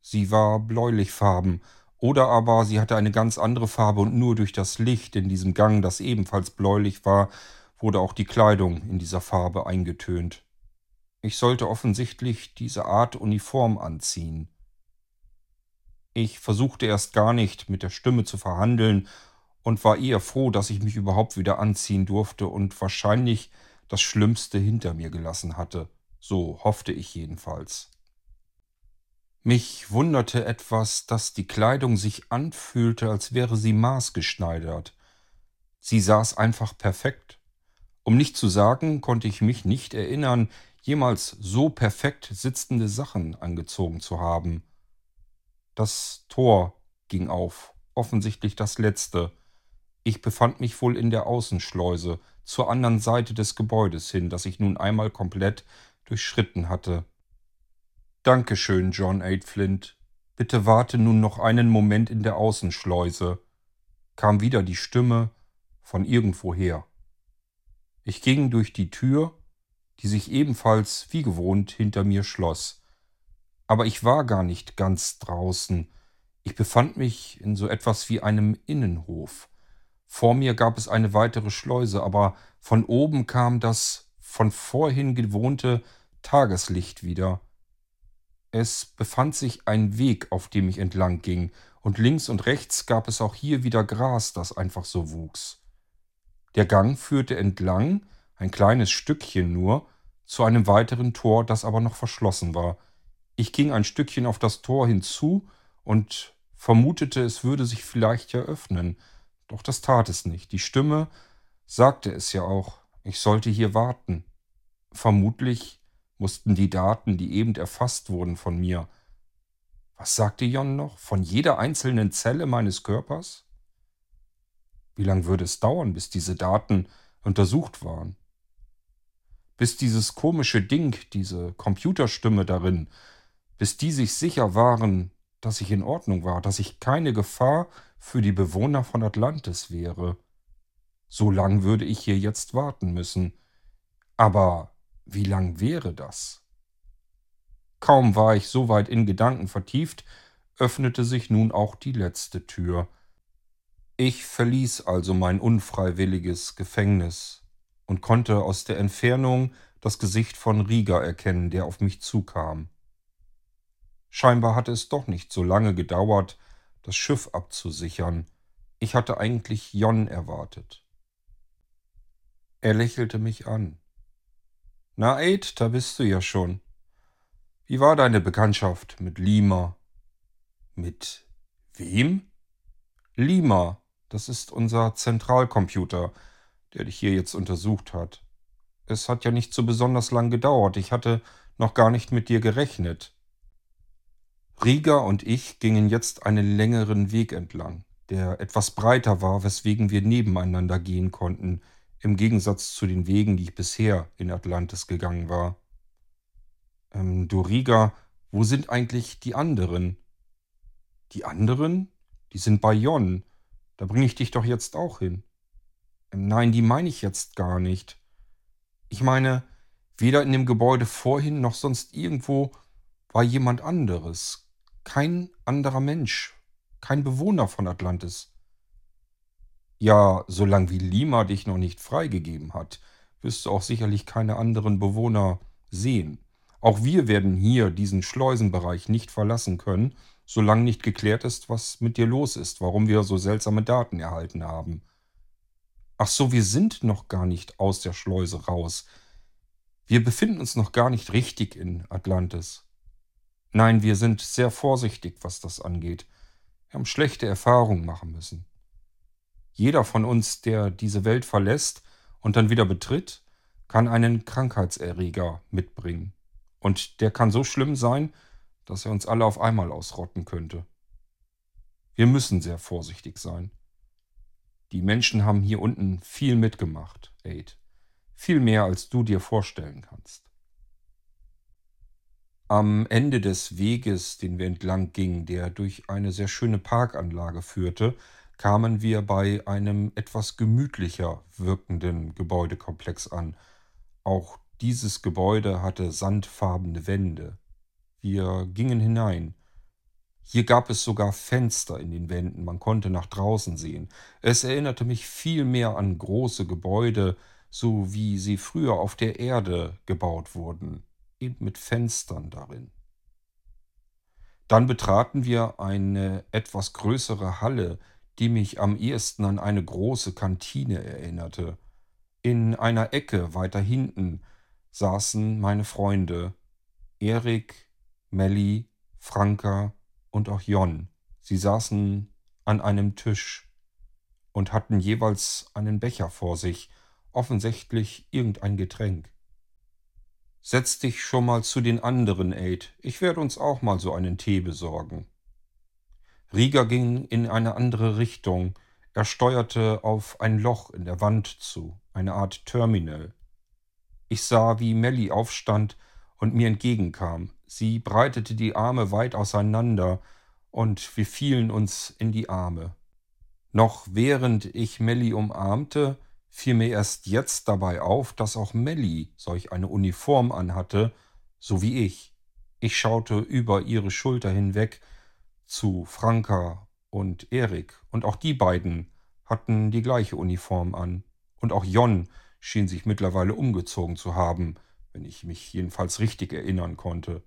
Sie war bläulichfarben, oder aber sie hatte eine ganz andere Farbe und nur durch das Licht in diesem Gang, das ebenfalls bläulich war, wurde auch die Kleidung in dieser Farbe eingetönt. Ich sollte offensichtlich diese Art Uniform anziehen. Ich versuchte erst gar nicht mit der Stimme zu verhandeln und war eher froh, dass ich mich überhaupt wieder anziehen durfte und wahrscheinlich das Schlimmste hinter mir gelassen hatte. So hoffte ich jedenfalls. Mich wunderte etwas, dass die Kleidung sich anfühlte, als wäre sie maßgeschneidert. Sie saß einfach perfekt. Um nicht zu sagen, konnte ich mich nicht erinnern, jemals so perfekt sitzende Sachen angezogen zu haben. Das Tor ging auf, offensichtlich das letzte. Ich befand mich wohl in der Außenschleuse, zur anderen Seite des Gebäudes hin, das ich nun einmal komplett durchschritten hatte. Dankeschön, John Flint. Bitte warte nun noch einen Moment in der Außenschleuse, kam wieder die Stimme von irgendwoher. Ich ging durch die Tür, die sich ebenfalls wie gewohnt hinter mir schloss aber ich war gar nicht ganz draußen. Ich befand mich in so etwas wie einem Innenhof. Vor mir gab es eine weitere Schleuse, aber von oben kam das von vorhin gewohnte Tageslicht wieder. Es befand sich ein Weg, auf dem ich entlang ging, und links und rechts gab es auch hier wieder Gras, das einfach so wuchs. Der Gang führte entlang, ein kleines Stückchen nur, zu einem weiteren Tor, das aber noch verschlossen war. Ich ging ein Stückchen auf das Tor hinzu und vermutete, es würde sich vielleicht eröffnen. Doch das tat es nicht. Die Stimme sagte es ja auch, ich sollte hier warten. Vermutlich mussten die Daten, die eben erfasst wurden von mir. Was sagte Jon noch? Von jeder einzelnen Zelle meines Körpers? Wie lange würde es dauern, bis diese Daten untersucht waren? Bis dieses komische Ding, diese Computerstimme darin, bis die sich sicher waren, dass ich in Ordnung war, dass ich keine Gefahr für die Bewohner von Atlantis wäre. So lang würde ich hier jetzt warten müssen. Aber wie lang wäre das? Kaum war ich so weit in Gedanken vertieft, öffnete sich nun auch die letzte Tür. Ich verließ also mein unfreiwilliges Gefängnis und konnte aus der Entfernung das Gesicht von Rieger erkennen, der auf mich zukam. Scheinbar hatte es doch nicht so lange gedauert, das Schiff abzusichern. Ich hatte eigentlich Jon erwartet. Er lächelte mich an. Na, Aid, da bist du ja schon. Wie war deine Bekanntschaft mit Lima? Mit wem? Lima, das ist unser Zentralcomputer, der dich hier jetzt untersucht hat. Es hat ja nicht so besonders lang gedauert. Ich hatte noch gar nicht mit dir gerechnet. Rieger und ich gingen jetzt einen längeren Weg entlang, der etwas breiter war, weswegen wir nebeneinander gehen konnten, im Gegensatz zu den Wegen, die ich bisher in Atlantis gegangen war. Ähm, du Rieger, wo sind eigentlich die anderen? Die anderen? Die sind bei Jon. Da bringe ich dich doch jetzt auch hin. Ähm, nein, die meine ich jetzt gar nicht. Ich meine, weder in dem Gebäude vorhin noch sonst irgendwo war jemand anderes kein anderer Mensch, kein Bewohner von Atlantis. Ja, solange wie Lima dich noch nicht freigegeben hat, wirst du auch sicherlich keine anderen Bewohner sehen. Auch wir werden hier diesen Schleusenbereich nicht verlassen können, solange nicht geklärt ist, was mit dir los ist, warum wir so seltsame Daten erhalten haben. Ach so, wir sind noch gar nicht aus der Schleuse raus. Wir befinden uns noch gar nicht richtig in Atlantis. Nein, wir sind sehr vorsichtig, was das angeht. Wir haben schlechte Erfahrungen machen müssen. Jeder von uns, der diese Welt verlässt und dann wieder betritt, kann einen Krankheitserreger mitbringen. Und der kann so schlimm sein, dass er uns alle auf einmal ausrotten könnte. Wir müssen sehr vorsichtig sein. Die Menschen haben hier unten viel mitgemacht, Aid. Viel mehr, als du dir vorstellen kannst. Am Ende des Weges, den wir entlang gingen, der durch eine sehr schöne Parkanlage führte, kamen wir bei einem etwas gemütlicher wirkenden Gebäudekomplex an. Auch dieses Gebäude hatte sandfarbene Wände. Wir gingen hinein. Hier gab es sogar Fenster in den Wänden, man konnte nach draußen sehen. Es erinnerte mich viel mehr an große Gebäude, so wie sie früher auf der Erde gebaut wurden eben mit Fenstern darin. Dann betraten wir eine etwas größere Halle, die mich am ehesten an eine große Kantine erinnerte. In einer Ecke weiter hinten saßen meine Freunde Erik, Melli, Franka und auch Jon. Sie saßen an einem Tisch und hatten jeweils einen Becher vor sich, offensichtlich irgendein Getränk. Setz dich schon mal zu den anderen, Aid. Ich werde uns auch mal so einen Tee besorgen. Rieger ging in eine andere Richtung. Er steuerte auf ein Loch in der Wand zu, eine Art Terminal. Ich sah, wie Melly aufstand und mir entgegenkam. Sie breitete die Arme weit auseinander, und wir fielen uns in die Arme. Noch während ich Melly umarmte, fiel mir erst jetzt dabei auf, dass auch Melly solch eine Uniform anhatte, so wie ich. Ich schaute über ihre Schulter hinweg zu Franka und Erik, und auch die beiden hatten die gleiche Uniform an. Und auch Jon schien sich mittlerweile umgezogen zu haben, wenn ich mich jedenfalls richtig erinnern konnte.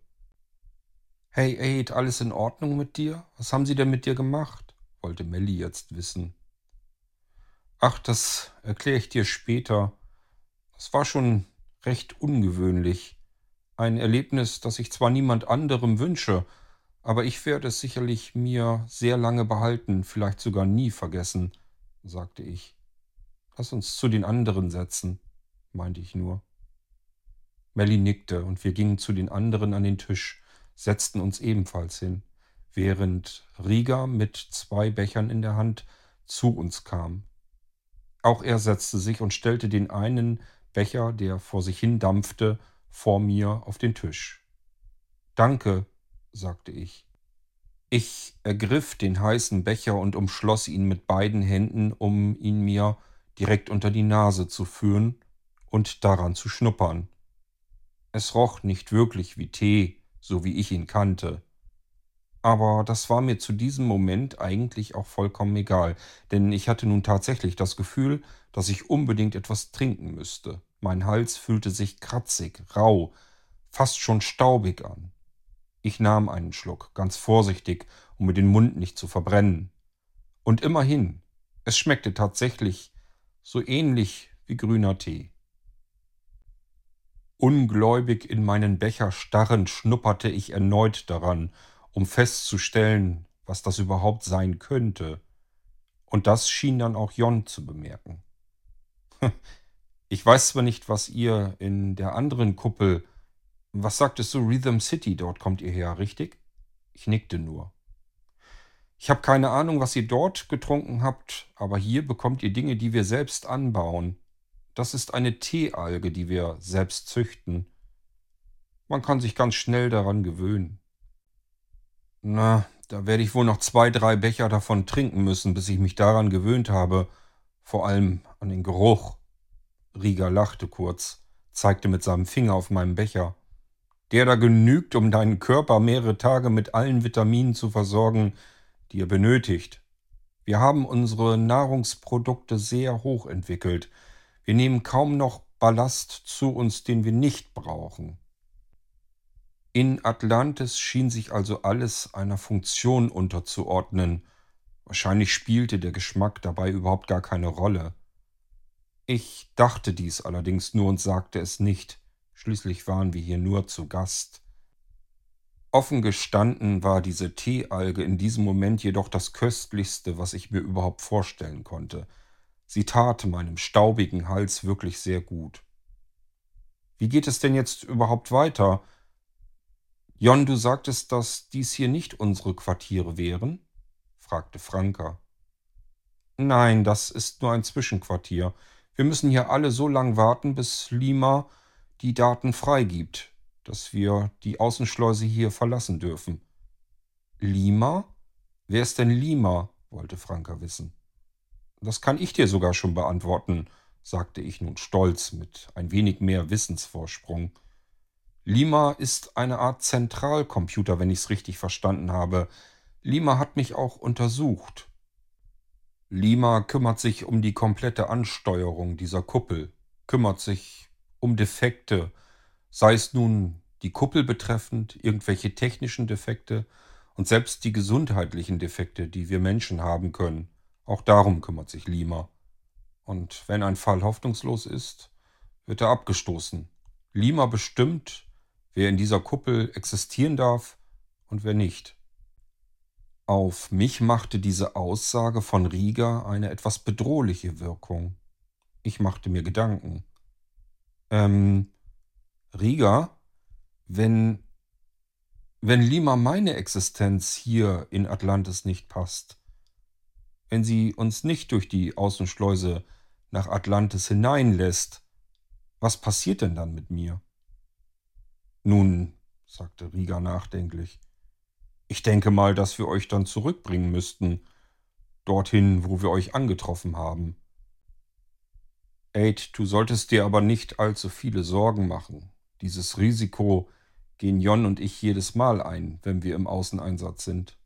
Hey Aid, alles in Ordnung mit dir? Was haben sie denn mit dir gemacht? wollte Melly jetzt wissen. Ach, das erkläre ich dir später. Es war schon recht ungewöhnlich. Ein Erlebnis, das ich zwar niemand anderem wünsche, aber ich werde es sicherlich mir sehr lange behalten, vielleicht sogar nie vergessen, sagte ich. Lass uns zu den anderen setzen, meinte ich nur. Melly nickte und wir gingen zu den anderen an den Tisch, setzten uns ebenfalls hin, während Rieger mit zwei Bechern in der Hand zu uns kam. Auch er setzte sich und stellte den einen Becher, der vor sich hin dampfte, vor mir auf den Tisch. Danke, sagte ich. Ich ergriff den heißen Becher und umschloss ihn mit beiden Händen, um ihn mir direkt unter die Nase zu führen und daran zu schnuppern. Es roch nicht wirklich wie Tee, so wie ich ihn kannte. Aber das war mir zu diesem Moment eigentlich auch vollkommen egal, denn ich hatte nun tatsächlich das Gefühl, dass ich unbedingt etwas trinken müsste. Mein Hals fühlte sich kratzig, rau, fast schon staubig an. Ich nahm einen Schluck, ganz vorsichtig, um mir den Mund nicht zu verbrennen. Und immerhin, es schmeckte tatsächlich so ähnlich wie grüner Tee. Ungläubig in meinen Becher starrend schnupperte ich erneut daran, um festzustellen, was das überhaupt sein könnte. Und das schien dann auch Jon zu bemerken. Ich weiß zwar nicht, was ihr in der anderen Kuppel. Was sagtest du, Rhythm City, dort kommt ihr her, richtig? Ich nickte nur. Ich habe keine Ahnung, was ihr dort getrunken habt, aber hier bekommt ihr Dinge, die wir selbst anbauen. Das ist eine Teealge, die wir selbst züchten. Man kann sich ganz schnell daran gewöhnen. Na, da werde ich wohl noch zwei, drei Becher davon trinken müssen, bis ich mich daran gewöhnt habe, vor allem an den Geruch. Rieger lachte kurz, zeigte mit seinem Finger auf meinen Becher. Der da genügt, um deinen Körper mehrere Tage mit allen Vitaminen zu versorgen, die er benötigt. Wir haben unsere Nahrungsprodukte sehr hoch entwickelt, wir nehmen kaum noch Ballast zu uns, den wir nicht brauchen. In Atlantis schien sich also alles einer Funktion unterzuordnen. Wahrscheinlich spielte der Geschmack dabei überhaupt gar keine Rolle. Ich dachte dies allerdings nur und sagte es nicht. Schließlich waren wir hier nur zu Gast. Offen gestanden war diese Teealge in diesem Moment jedoch das köstlichste, was ich mir überhaupt vorstellen konnte. Sie tat meinem staubigen Hals wirklich sehr gut. Wie geht es denn jetzt überhaupt weiter? Jon, du sagtest, dass dies hier nicht unsere Quartiere wären? fragte Franka. Nein, das ist nur ein Zwischenquartier. Wir müssen hier alle so lang warten, bis Lima die Daten freigibt, dass wir die Außenschleuse hier verlassen dürfen. Lima? Wer ist denn Lima? wollte Franka wissen. Das kann ich dir sogar schon beantworten, sagte ich nun stolz mit ein wenig mehr Wissensvorsprung. Lima ist eine Art Zentralcomputer, wenn ich es richtig verstanden habe. Lima hat mich auch untersucht. Lima kümmert sich um die komplette Ansteuerung dieser Kuppel, kümmert sich um Defekte, sei es nun die Kuppel betreffend, irgendwelche technischen Defekte und selbst die gesundheitlichen Defekte, die wir Menschen haben können. Auch darum kümmert sich Lima. Und wenn ein Fall hoffnungslos ist, wird er abgestoßen. Lima bestimmt, wer in dieser Kuppel existieren darf und wer nicht. Auf mich machte diese Aussage von Rieger eine etwas bedrohliche Wirkung. Ich machte mir Gedanken. Ähm, Rieger, wenn, wenn Lima meine Existenz hier in Atlantis nicht passt, wenn sie uns nicht durch die Außenschleuse nach Atlantis hineinlässt, was passiert denn dann mit mir? Nun, sagte Rieger nachdenklich, ich denke mal, dass wir euch dann zurückbringen müssten, dorthin, wo wir euch angetroffen haben. Aid, du solltest dir aber nicht allzu viele Sorgen machen. Dieses Risiko gehen Jon und ich jedes Mal ein, wenn wir im Außeneinsatz sind.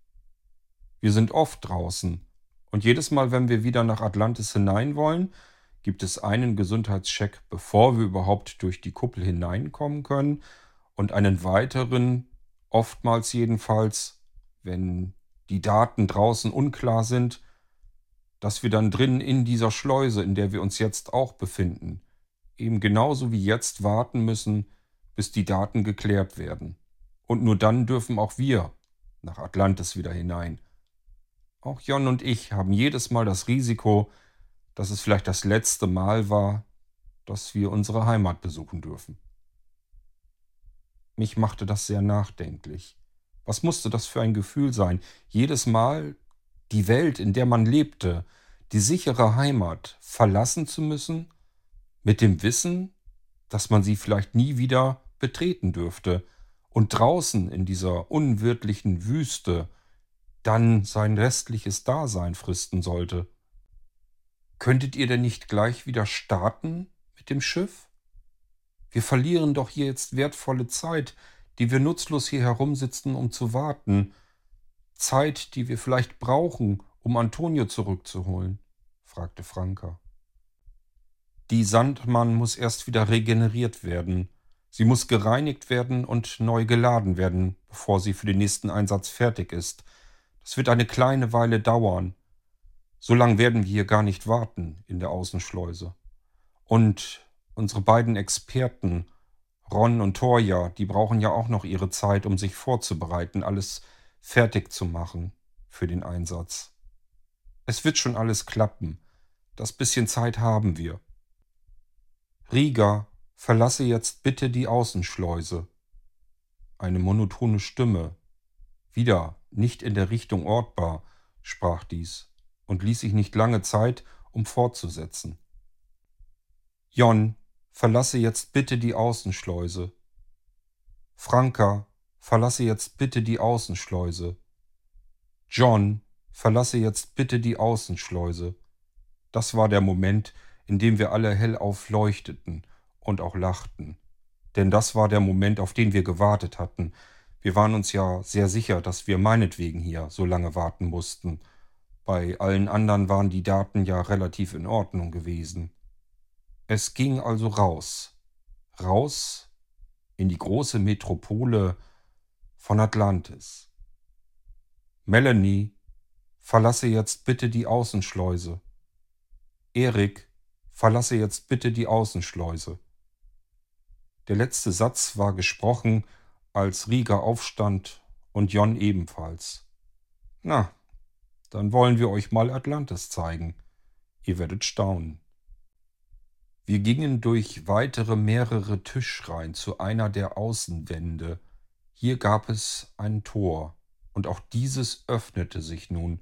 Wir sind oft draußen, und jedes Mal, wenn wir wieder nach Atlantis hinein wollen, gibt es einen Gesundheitscheck, bevor wir überhaupt durch die Kuppel hineinkommen können und einen weiteren, oftmals jedenfalls, wenn die Daten draußen unklar sind, dass wir dann drinnen in dieser Schleuse, in der wir uns jetzt auch befinden, eben genauso wie jetzt warten müssen, bis die Daten geklärt werden. Und nur dann dürfen auch wir nach Atlantis wieder hinein. Auch Jon und ich haben jedes Mal das Risiko, dass es vielleicht das letzte Mal war, dass wir unsere Heimat besuchen dürfen. Mich machte das sehr nachdenklich. Was musste das für ein Gefühl sein, jedes Mal die Welt, in der man lebte, die sichere Heimat verlassen zu müssen, mit dem Wissen, dass man sie vielleicht nie wieder betreten dürfte, und draußen in dieser unwirtlichen Wüste dann sein restliches Dasein fristen sollte. Könntet ihr denn nicht gleich wieder starten mit dem Schiff? Wir verlieren doch hier jetzt wertvolle Zeit, die wir nutzlos hier herumsitzen, um zu warten. Zeit, die wir vielleicht brauchen, um Antonio zurückzuholen? fragte Franka. Die Sandmann muss erst wieder regeneriert werden. Sie muss gereinigt werden und neu geladen werden, bevor sie für den nächsten Einsatz fertig ist. Das wird eine kleine Weile dauern. So lang werden wir hier gar nicht warten in der Außenschleuse. Und unsere beiden Experten, Ron und Torja, die brauchen ja auch noch ihre Zeit, um sich vorzubereiten, alles fertig zu machen für den Einsatz. Es wird schon alles klappen. Das bisschen Zeit haben wir. Riga, verlasse jetzt bitte die Außenschleuse. Eine monotone Stimme, wieder nicht in der Richtung ortbar, sprach dies und ließ sich nicht lange Zeit, um fortzusetzen. Jon, verlasse jetzt bitte die Außenschleuse. Franka, verlasse jetzt bitte die Außenschleuse. John, verlasse jetzt bitte die Außenschleuse. Das war der Moment, in dem wir alle hell aufleuchteten und auch lachten. Denn das war der Moment, auf den wir gewartet hatten. Wir waren uns ja sehr sicher, dass wir meinetwegen hier so lange warten mussten. Bei allen anderen waren die Daten ja relativ in Ordnung gewesen. Es ging also raus. Raus in die große Metropole von Atlantis. Melanie, verlasse jetzt bitte die Außenschleuse. Erik, verlasse jetzt bitte die Außenschleuse. Der letzte Satz war gesprochen, als Rieger aufstand und Jon ebenfalls. Na, dann wollen wir euch mal Atlantis zeigen. Ihr werdet staunen. Wir gingen durch weitere mehrere Tischreihen zu einer der Außenwände. Hier gab es ein Tor, und auch dieses öffnete sich nun.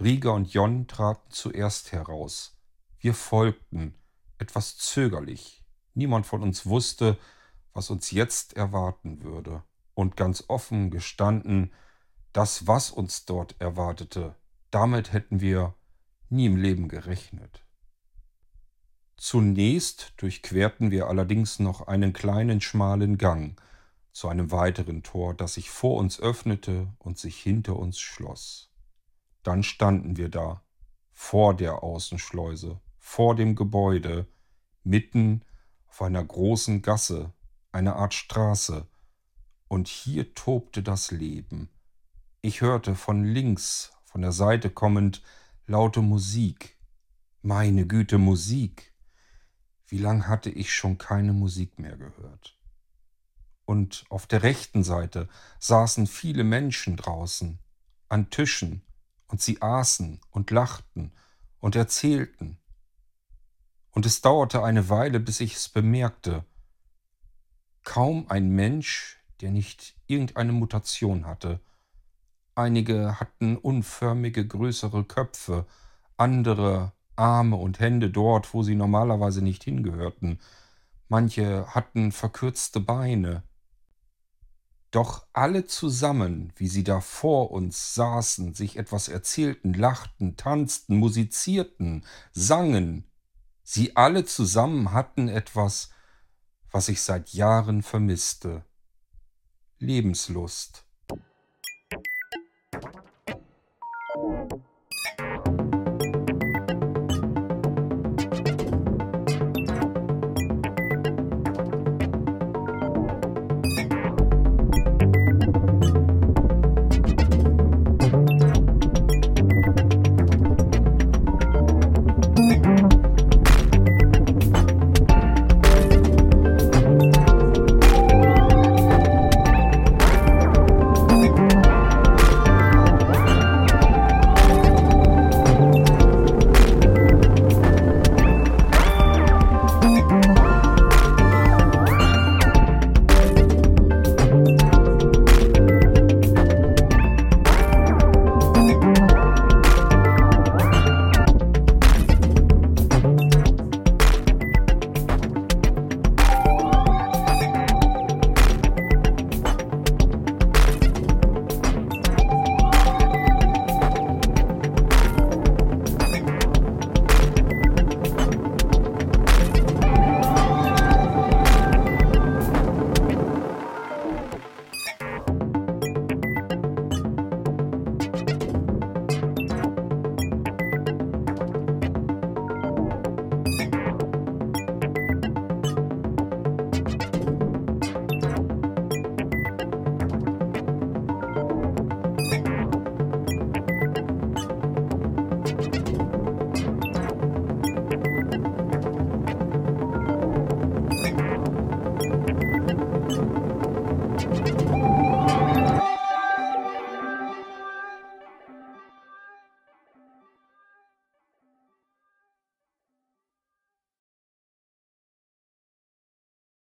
Rieger und Jon traten zuerst heraus. Wir folgten, etwas zögerlich. Niemand von uns wusste, was uns jetzt erwarten würde. Und ganz offen gestanden, das, was uns dort erwartete, damit hätten wir nie im Leben gerechnet. Zunächst durchquerten wir allerdings noch einen kleinen schmalen Gang zu einem weiteren Tor, das sich vor uns öffnete und sich hinter uns schloss. Dann standen wir da, vor der Außenschleuse, vor dem Gebäude, mitten auf einer großen Gasse, einer Art Straße, und hier tobte das Leben. Ich hörte von links, von der Seite kommend, laute Musik. Meine Güte, Musik. Wie lang hatte ich schon keine Musik mehr gehört? Und auf der rechten Seite saßen viele Menschen draußen an Tischen, und sie aßen und lachten und erzählten. Und es dauerte eine Weile, bis ich es bemerkte. Kaum ein Mensch, der nicht irgendeine Mutation hatte. Einige hatten unförmige größere Köpfe, andere Arme und Hände dort, wo sie normalerweise nicht hingehörten. Manche hatten verkürzte Beine. Doch alle zusammen, wie sie da vor uns saßen, sich etwas erzählten, lachten, tanzten, musizierten, sangen, sie alle zusammen hatten etwas, was ich seit Jahren vermisste. Lebenslust.